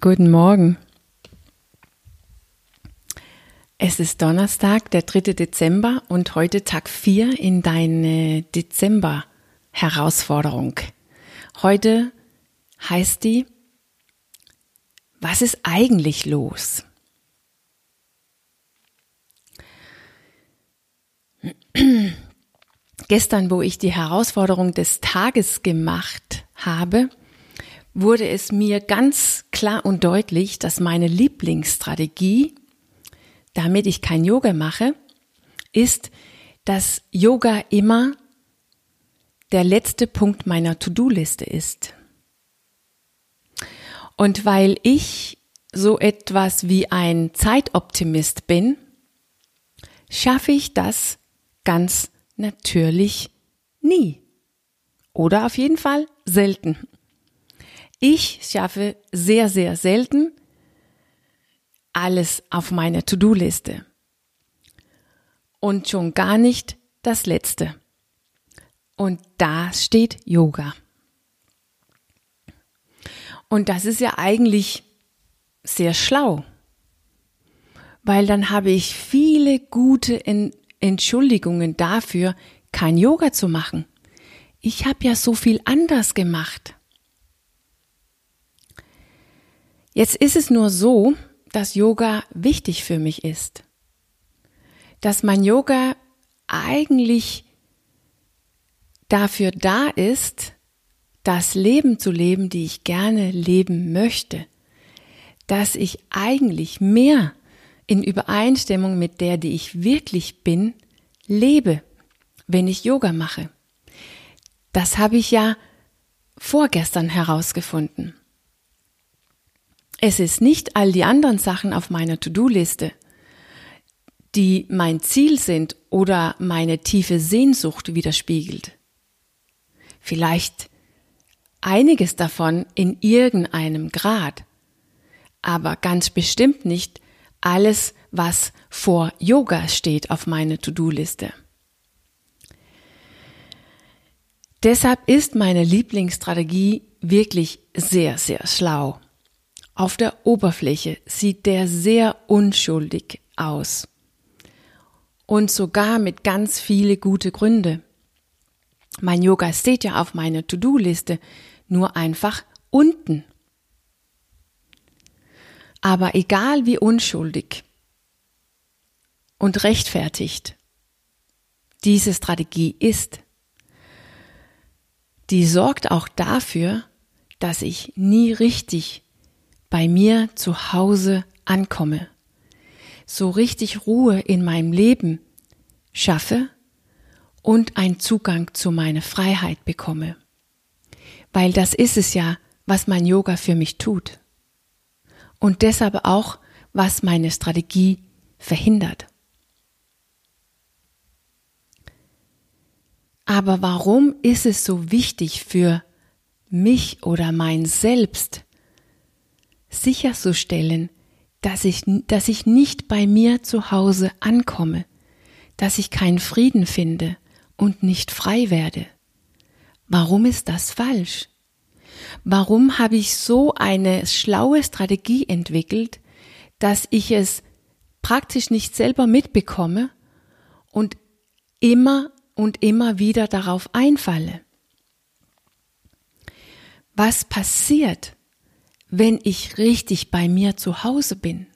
Guten Morgen. Es ist Donnerstag, der 3. Dezember und heute Tag 4 in deine Dezember-Herausforderung. Heute heißt die, was ist eigentlich los? Gestern, wo ich die Herausforderung des Tages gemacht habe, wurde es mir ganz klar und deutlich, dass meine Lieblingsstrategie, damit ich kein Yoga mache, ist, dass Yoga immer der letzte Punkt meiner To-Do-Liste ist. Und weil ich so etwas wie ein Zeitoptimist bin, schaffe ich das ganz natürlich nie. Oder auf jeden Fall selten. Ich schaffe sehr, sehr selten alles auf meine To-Do-Liste. Und schon gar nicht das Letzte. Und da steht Yoga. Und das ist ja eigentlich sehr schlau, weil dann habe ich viele gute Entschuldigungen dafür, kein Yoga zu machen. Ich habe ja so viel anders gemacht. Jetzt ist es nur so, dass Yoga wichtig für mich ist. Dass mein Yoga eigentlich dafür da ist, das Leben zu leben, die ich gerne leben möchte. Dass ich eigentlich mehr in Übereinstimmung mit der, die ich wirklich bin, lebe, wenn ich Yoga mache. Das habe ich ja vorgestern herausgefunden. Es ist nicht all die anderen Sachen auf meiner To-Do-Liste, die mein Ziel sind oder meine tiefe Sehnsucht widerspiegelt. Vielleicht einiges davon in irgendeinem Grad, aber ganz bestimmt nicht alles, was vor Yoga steht auf meiner To-Do-Liste. Deshalb ist meine Lieblingsstrategie wirklich sehr, sehr schlau. Auf der Oberfläche sieht der sehr unschuldig aus. Und sogar mit ganz viele gute Gründe. Mein Yoga steht ja auf meiner To-Do-Liste, nur einfach unten. Aber egal wie unschuldig und rechtfertigt diese Strategie ist, die sorgt auch dafür, dass ich nie richtig bei mir zu Hause ankomme, so richtig Ruhe in meinem Leben schaffe und einen Zugang zu meiner Freiheit bekomme. Weil das ist es ja, was mein Yoga für mich tut. Und deshalb auch, was meine Strategie verhindert. Aber warum ist es so wichtig für mich oder mein Selbst, sicherzustellen, dass ich, dass ich nicht bei mir zu Hause ankomme, dass ich keinen Frieden finde und nicht frei werde. Warum ist das falsch? Warum habe ich so eine schlaue Strategie entwickelt, dass ich es praktisch nicht selber mitbekomme und immer und immer wieder darauf einfalle? Was passiert, wenn ich richtig bei mir zu Hause bin.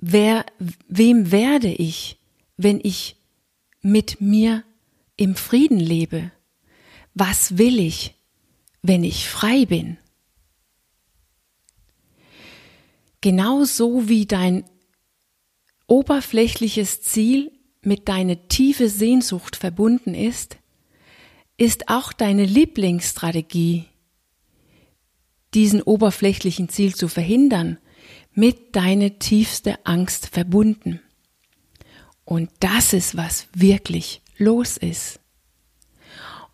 Wer, wem werde ich, wenn ich mit mir im Frieden lebe? Was will ich, wenn ich frei bin? Genauso wie dein oberflächliches Ziel mit deiner tiefe Sehnsucht verbunden ist, ist auch deine Lieblingsstrategie, diesen oberflächlichen Ziel zu verhindern, mit deiner tiefste Angst verbunden. Und das ist, was wirklich los ist.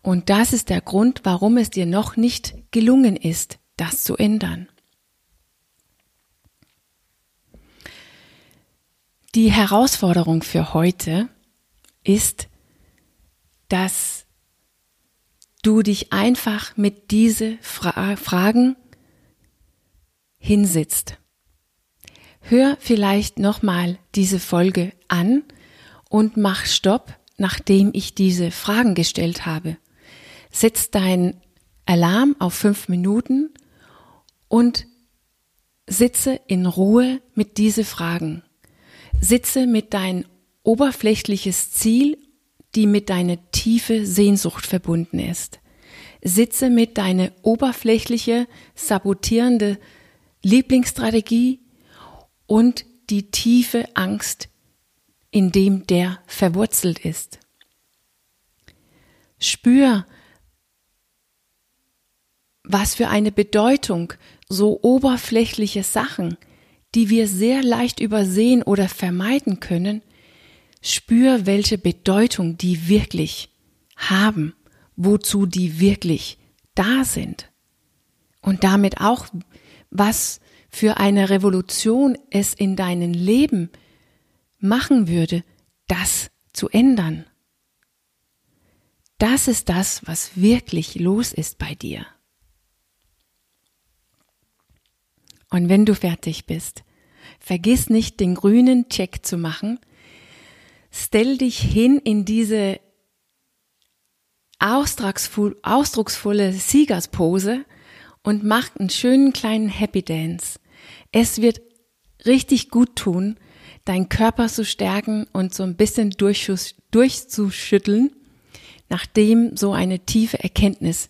Und das ist der Grund, warum es dir noch nicht gelungen ist, das zu ändern. Die Herausforderung für heute ist, dass du dich einfach mit diese Fra Fragen hinsitzt. Hör vielleicht nochmal diese Folge an und mach Stopp, nachdem ich diese Fragen gestellt habe. Setz dein Alarm auf fünf Minuten und sitze in Ruhe mit diese Fragen. Sitze mit dein oberflächliches Ziel, die mit deiner tiefe Sehnsucht verbunden ist. Sitze mit deiner oberflächliche, sabotierende Lieblingsstrategie und die tiefe Angst, in dem der verwurzelt ist. Spür, was für eine Bedeutung so oberflächliche Sachen, die wir sehr leicht übersehen oder vermeiden können, spür, welche Bedeutung die wirklich haben, wozu die wirklich da sind. Und damit auch, was für eine Revolution es in deinem Leben machen würde, das zu ändern. Das ist das, was wirklich los ist bei dir. Und wenn du fertig bist, vergiss nicht, den grünen Check zu machen. Stell dich hin in diese ausdrucksvolle Siegerspose und mach einen schönen kleinen Happy Dance. Es wird richtig gut tun, deinen Körper zu stärken und so ein bisschen durchzuschütteln, nachdem so eine tiefe Erkenntnis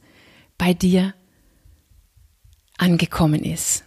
bei dir angekommen ist.